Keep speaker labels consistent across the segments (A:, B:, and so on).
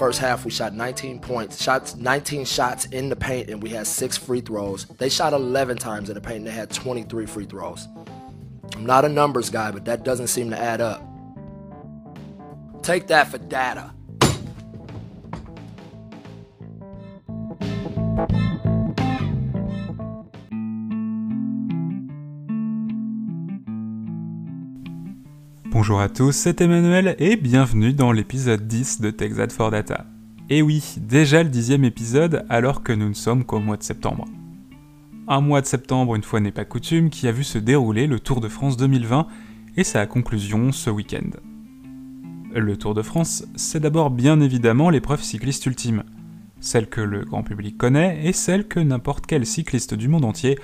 A: First half, we shot 19 points, shots 19 shots in the paint, and we had six free throws. They shot 11 times in the paint, and they had 23 free throws. I'm not a numbers guy, but that doesn't seem to add up. Take that for data.
B: Bonjour à tous, c'est Emmanuel et bienvenue dans l'épisode 10 de TechZad for Data. Et oui, déjà le dixième épisode alors que nous ne sommes qu'au mois de septembre. Un mois de septembre, une fois n'est pas coutume, qui a vu se dérouler le Tour de France 2020 et sa conclusion ce week-end. Le Tour de France, c'est d'abord bien évidemment l'épreuve cycliste ultime, celle que le grand public connaît et celle que n'importe quel cycliste du monde entier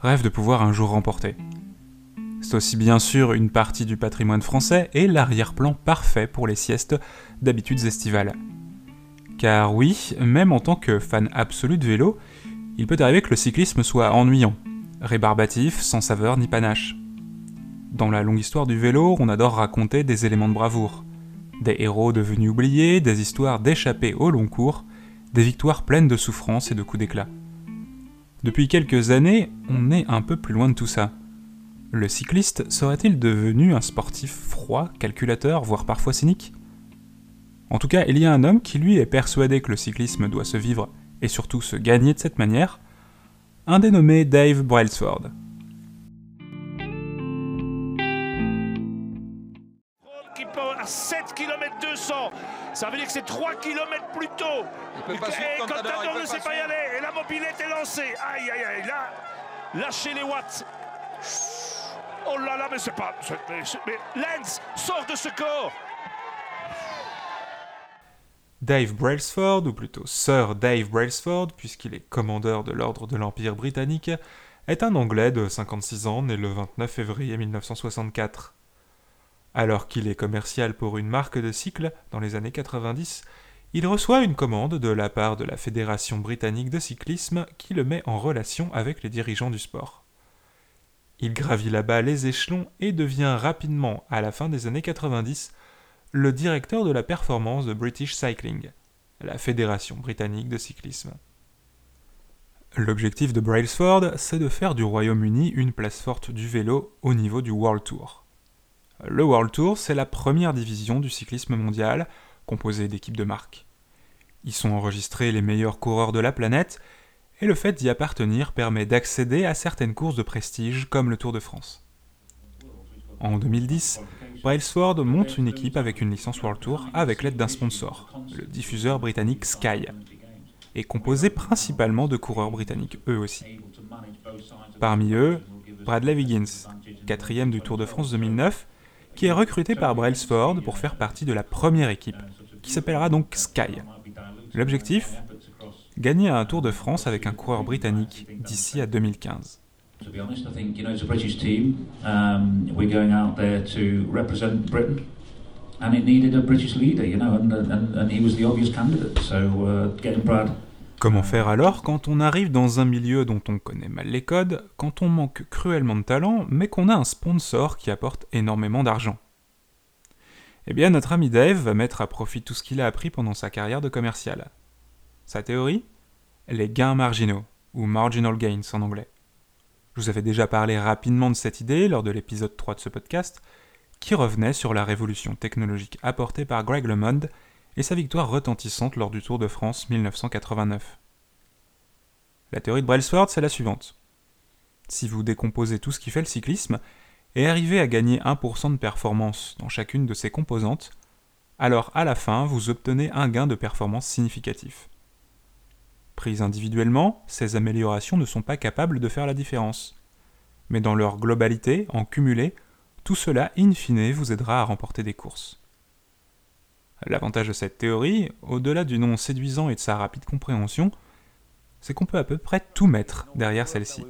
B: rêve de pouvoir un jour remporter. C'est aussi bien sûr une partie du patrimoine français et l'arrière-plan parfait pour les siestes d'habitudes estivales. Car oui, même en tant que fan absolu de vélo, il peut arriver que le cyclisme soit ennuyant, rébarbatif, sans saveur ni panache. Dans la longue histoire du vélo, on adore raconter des éléments de bravoure, des héros devenus oubliés, des histoires d'échappées au long cours, des victoires pleines de souffrance et de coups d'éclat. Depuis quelques années, on est un peu plus loin de tout ça. Le cycliste serait-il devenu un sportif froid, calculateur, voire parfois cynique? En tout cas, il y a un homme qui lui est persuadé que le cyclisme doit se vivre et surtout se gagner de cette manière, un dénommé Dave Brailsford.
C: qui part à 7 km 200. Ça veut dire que c'est 3 km plus tôt.
D: Il peut pas
C: et
D: Contador peut
C: ne
D: pas
C: sait pas y aller. Et la mobilette est lancée. Aïe, aïe, aïe. Là, lâchez les watts. Oh là là, mais c'est pas. Mais, sort de ce corps.
B: Dave Brailsford, ou plutôt Sir Dave Brailsford, puisqu'il est commandeur de l'ordre de l'Empire britannique, est un Anglais de 56 ans, né le 29 février 1964. Alors qu'il est commercial pour une marque de cycle dans les années 90, il reçoit une commande de la part de la Fédération britannique de cyclisme qui le met en relation avec les dirigeants du sport. Il gravit là-bas les échelons et devient rapidement, à la fin des années 90, le directeur de la performance de British Cycling, la fédération britannique de cyclisme. L'objectif de Brailsford, c'est de faire du Royaume-Uni une place forte du vélo au niveau du World Tour. Le World Tour, c'est la première division du cyclisme mondial, composée d'équipes de marques. Y sont enregistrés les meilleurs coureurs de la planète, et le fait d'y appartenir permet d'accéder à certaines courses de prestige comme le Tour de France. En 2010, Brailsford monte une équipe avec une licence World Tour avec l'aide d'un sponsor, le diffuseur britannique Sky, et composé principalement de coureurs britanniques eux aussi. Parmi eux, Bradley Wiggins, quatrième du Tour de France 2009, qui est recruté par Brailsford pour faire partie de la première équipe, qui s'appellera donc Sky. L'objectif? Gagner un Tour de France avec un coureur britannique d'ici à 2015.
E: To be honest, I think you know it's a British team. Um, we're going out there to represent Britain, and it needed a British leader, you know, and and, and he was the obvious candidate. So uh, getting Brad.
B: Comment faire alors quand on arrive dans un milieu dont on connaît mal les codes, quand on manque cruellement de talent, mais qu'on a un sponsor qui apporte énormément d'argent? Eh bien, notre ami Dave va mettre à profit tout ce qu'il a appris pendant sa carrière de commercial. Sa théorie? Les gains marginaux, ou marginal gains en anglais. Je vous avais déjà parlé rapidement de cette idée lors de l'épisode 3 de ce podcast, qui revenait sur la révolution technologique apportée par Greg LeMond et sa victoire retentissante lors du Tour de France 1989. La théorie de Brailsford, c'est la suivante. Si vous décomposez tout ce qui fait le cyclisme et arrivez à gagner 1% de performance dans chacune de ses composantes, alors à la fin, vous obtenez un gain de performance significatif. Prises individuellement, ces améliorations ne sont pas capables de faire la différence. Mais dans leur globalité, en cumulé, tout cela, in fine, vous aidera à remporter des courses. L'avantage de cette théorie, au-delà du nom séduisant et de sa rapide compréhension, c'est qu'on peut à peu près tout mettre derrière celle-ci.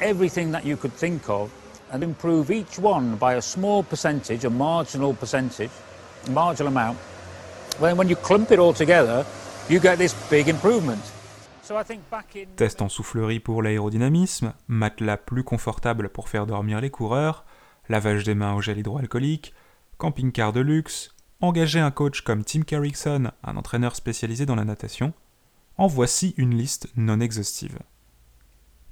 F: Everything that you could think of and improve each one by a small percentage, a marginal percentage, marginal amount, then when you clump it all together, you get this big improvement. So I think back in
B: Test en soufflerie pour l'aérodynamisme, matelas plus confortable pour faire dormir les coureurs, lavage des mains au gel hydroalcoolique, camping-car de luxe, engager un coach comme Tim Carrickson, un entraîneur spécialisé dans la natation, en voici une liste non exhaustive.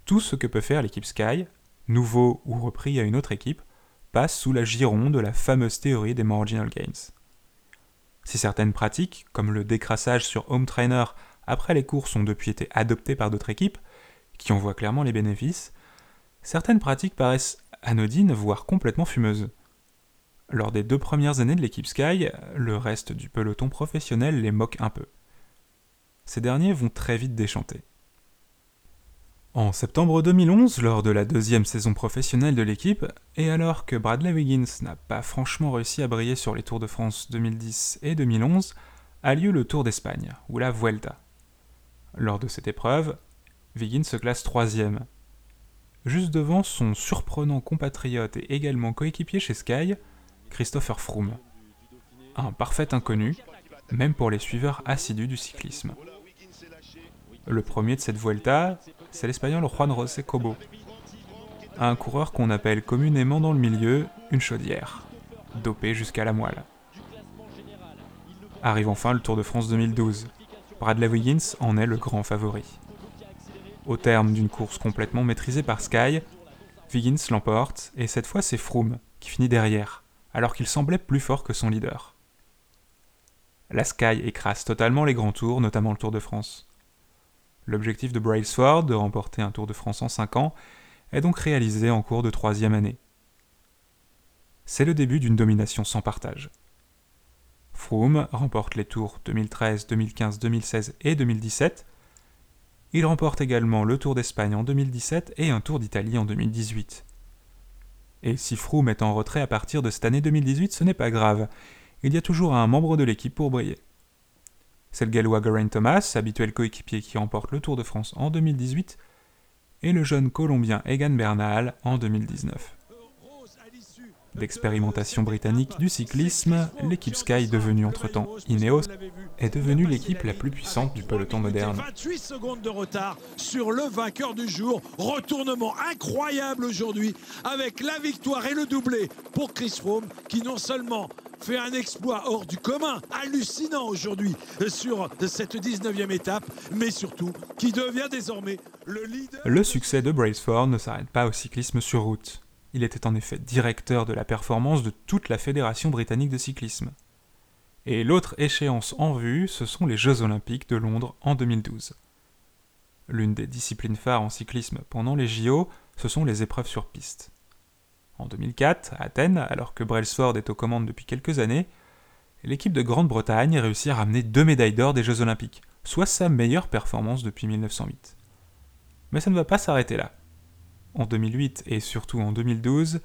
B: Tout ce que peut faire l'équipe Sky, nouveau ou repris à une autre équipe, passe sous la giron de la fameuse théorie des marginal gains. Si certaines pratiques, comme le décrassage sur home trainer après les courses, ont depuis été adoptées par d'autres équipes, qui en voient clairement les bénéfices, certaines pratiques paraissent anodines, voire complètement fumeuses. Lors des deux premières années de l'équipe Sky, le reste du peloton professionnel les moque un peu. Ces derniers vont très vite déchanter. En septembre 2011, lors de la deuxième saison professionnelle de l'équipe, et alors que Bradley Wiggins n'a pas franchement réussi à briller sur les Tours de France 2010 et 2011, a lieu le Tour d'Espagne, ou la Vuelta. Lors de cette épreuve, Wiggins se classe troisième, juste devant son surprenant compatriote et également coéquipier chez Sky, Christopher Froome. Un parfait inconnu, même pour les suiveurs assidus du cyclisme. Le premier de cette Vuelta, c'est l'Espagnol Juan José Cobo, un coureur qu'on appelle communément dans le milieu une chaudière, dopé jusqu'à la moelle. Arrive enfin le Tour de France 2012. Bradley Wiggins en est le grand favori. Au terme d'une course complètement maîtrisée par Sky, Wiggins l'emporte et cette fois c'est Froome qui finit derrière, alors qu'il semblait plus fort que son leader. La Sky écrase totalement les grands tours, notamment le Tour de France. L'objectif de Brailsford de remporter un Tour de France en 5 ans est donc réalisé en cours de troisième année. C'est le début d'une domination sans partage. Froome remporte les tours 2013, 2015, 2016 et 2017. Il remporte également le Tour d'Espagne en 2017 et un Tour d'Italie en 2018. Et si Froome est en retrait à partir de cette année 2018, ce n'est pas grave. Il y a toujours un membre de l'équipe pour briller. C'est le gallois Geraint Thomas, habituel coéquipier qui remporte le Tour de France en 2018, et le jeune colombien Egan Bernal en 2019. D'expérimentation britannique du cyclisme, l'équipe Sky, devenue entre-temps Ineos, est devenue l'équipe la plus puissante du peloton moderne.
D: 28 secondes de retard sur le vainqueur du jour. Retournement incroyable aujourd'hui avec la victoire et le doublé pour Chris Froome qui non seulement fait un exploit hors du commun, hallucinant aujourd'hui sur cette 19e étape, mais surtout qui devient désormais le leader.
B: Le succès de Braceford ne s'arrête pas au cyclisme sur route. Il était en effet directeur de la performance de toute la Fédération britannique de cyclisme. Et l'autre échéance en vue, ce sont les Jeux olympiques de Londres en 2012. L'une des disciplines phares en cyclisme pendant les JO, ce sont les épreuves sur piste. En 2004, à Athènes, alors que Brailsford est aux commandes depuis quelques années, l'équipe de Grande-Bretagne réussit à ramener deux médailles d'or des Jeux Olympiques, soit sa meilleure performance depuis 1908. Mais ça ne va pas s'arrêter là. En 2008 et surtout en 2012,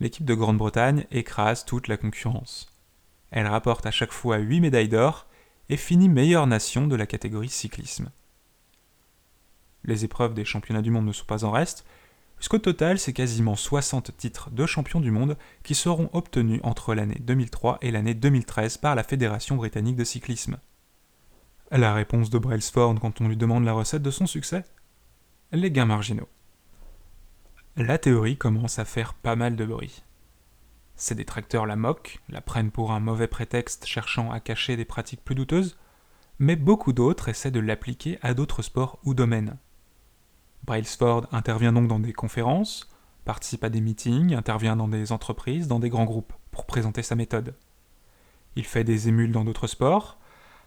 B: l'équipe de Grande-Bretagne écrase toute la concurrence. Elle rapporte à chaque fois 8 médailles d'or et finit meilleure nation de la catégorie cyclisme. Les épreuves des championnats du monde ne sont pas en reste, puisqu'au total, c'est quasiment 60 titres de champion du monde qui seront obtenus entre l'année 2003 et l'année 2013 par la Fédération britannique de cyclisme. La réponse de Brailsford quand on lui demande la recette de son succès? Les gains marginaux. La théorie commence à faire pas mal de bruit. Ses détracteurs la moquent, la prennent pour un mauvais prétexte cherchant à cacher des pratiques plus douteuses, mais beaucoup d'autres essaient de l'appliquer à d'autres sports ou domaines. Brailsford intervient donc dans des conférences, participe à des meetings, intervient dans des entreprises, dans des grands groupes, pour présenter sa méthode. Il fait des émules dans d'autres sports,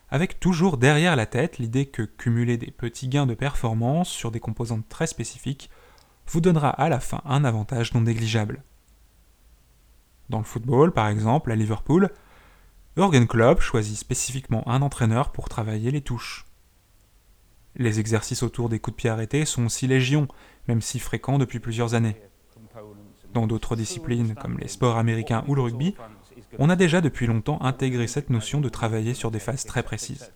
B: avec toujours derrière la tête l'idée que cumuler des petits gains de performance sur des composantes très spécifiques vous donnera à la fin un avantage non négligeable. Dans le football, par exemple, à Liverpool, Jürgen Klopp choisit spécifiquement un entraîneur pour travailler les touches. Les exercices autour des coups de pied arrêtés sont aussi légion, même si fréquents depuis plusieurs années. Dans d'autres disciplines, comme les sports américains ou le rugby, on a déjà depuis longtemps intégré cette notion de travailler sur des phases très précises.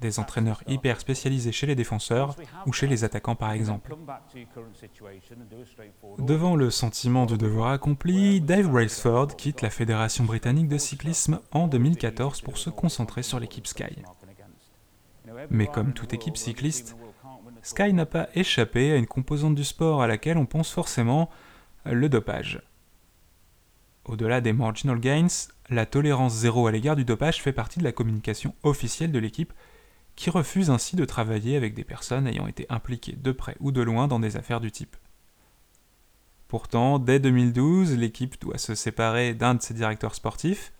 B: Des entraîneurs hyper spécialisés chez les défenseurs ou chez les attaquants par exemple. Devant le sentiment du devoir accompli, Dave Brailsford quitte la Fédération britannique de cyclisme en 2014 pour se concentrer sur l'équipe Sky. Mais comme toute équipe cycliste, Sky n'a pas échappé à une composante du sport à laquelle on pense forcément le dopage. Au-delà des marginal gains, la tolérance zéro à l'égard du dopage fait partie de la communication officielle de l'équipe qui refuse ainsi de travailler avec des personnes ayant été impliquées de près ou de loin dans des affaires du type. Pourtant, dès 2012, l'équipe doit se séparer d'un de ses directeurs sportifs,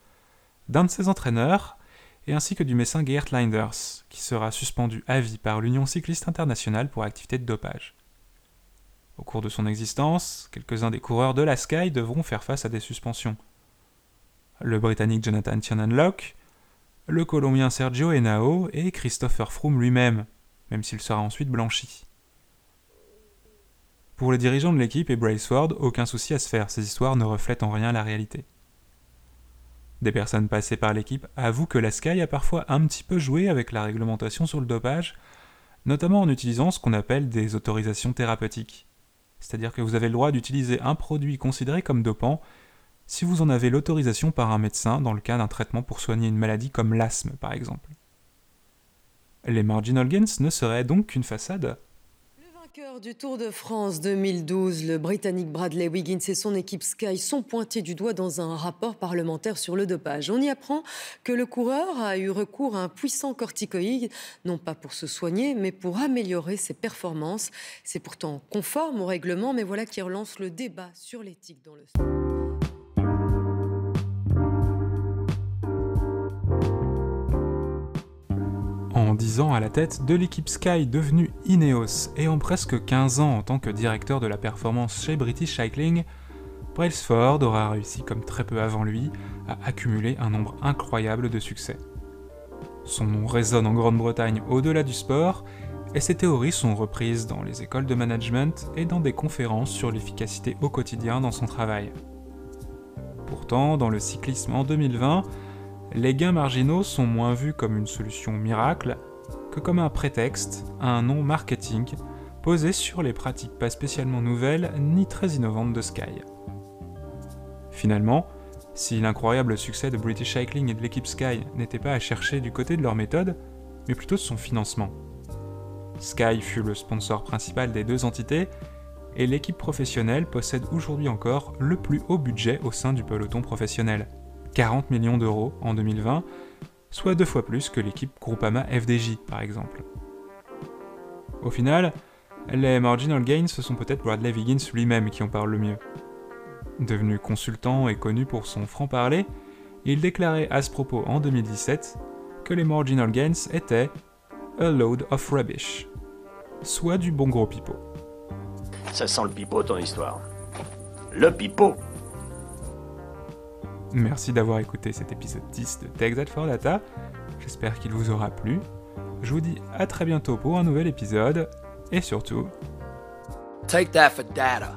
B: d'un de ses entraîneurs, et ainsi que du médecin Geert Linders, qui sera suspendu à vie par l'Union cycliste internationale pour activité de dopage. Au cours de son existence, quelques-uns des coureurs de la Sky devront faire face à des suspensions. Le Britannique Jonathan Tiernan-Locke, le Colombien Sergio Henao et Christopher Froome lui-même, même s'il sera ensuite blanchi. Pour les dirigeants de l'équipe et Braceward, aucun souci à se faire, ces histoires ne reflètent en rien la réalité. Des personnes passées par l'équipe avouent que la Sky a parfois un petit peu joué avec la réglementation sur le dopage, notamment en utilisant ce qu'on appelle des autorisations thérapeutiques. C'est-à-dire que vous avez le droit d'utiliser un produit considéré comme dopant si vous en avez l'autorisation par un médecin dans le cas d'un traitement pour soigner une maladie comme l'asthme par exemple. Les marginal gains ne seraient donc qu'une façade.
G: Vainqueur du Tour de France 2012, le Britannique Bradley Wiggins et son équipe Sky sont pointés du doigt dans un rapport parlementaire sur le dopage. On y apprend que le coureur a eu recours à un puissant corticoïde, non pas pour se soigner, mais pour améliorer ses performances. C'est pourtant conforme au règlement, mais voilà qui relance le débat sur l'éthique dans le sport.
B: 10 ans à la tête de l'équipe Sky devenue Ineos et en presque 15 ans en tant que directeur de la performance chez British Cycling, Brailsford aura réussi comme très peu avant lui à accumuler un nombre incroyable de succès. Son nom résonne en Grande-Bretagne au-delà du sport et ses théories sont reprises dans les écoles de management et dans des conférences sur l'efficacité au quotidien dans son travail. Pourtant, dans le cyclisme en 2020, les gains marginaux sont moins vus comme une solution miracle comme un prétexte à un nom marketing posé sur les pratiques pas spécialement nouvelles ni très innovantes de Sky. Finalement, si l'incroyable succès de British Cycling et de l'équipe Sky n'était pas à chercher du côté de leur méthode, mais plutôt de son financement. Sky fut le sponsor principal des deux entités, et l'équipe professionnelle possède aujourd'hui encore le plus haut budget au sein du peloton professionnel. 40 millions d'euros en 2020, soit deux fois plus que l'équipe Groupama FDJ par exemple. Au final, les marginal gains, ce sont peut-être Bradley Wiggins lui-même qui en parle le mieux. Devenu consultant et connu pour son franc-parler, il déclarait à ce propos en 2017 que les marginal gains étaient a load of rubbish, soit du bon gros pipeau.
H: Ça sent le pipeau ton histoire. Le pipeau
B: Merci d'avoir écouté cet épisode 10 de Tech for Data. J'espère qu'il vous aura plu. Je vous dis à très bientôt pour un nouvel épisode et surtout.
A: Take that for data.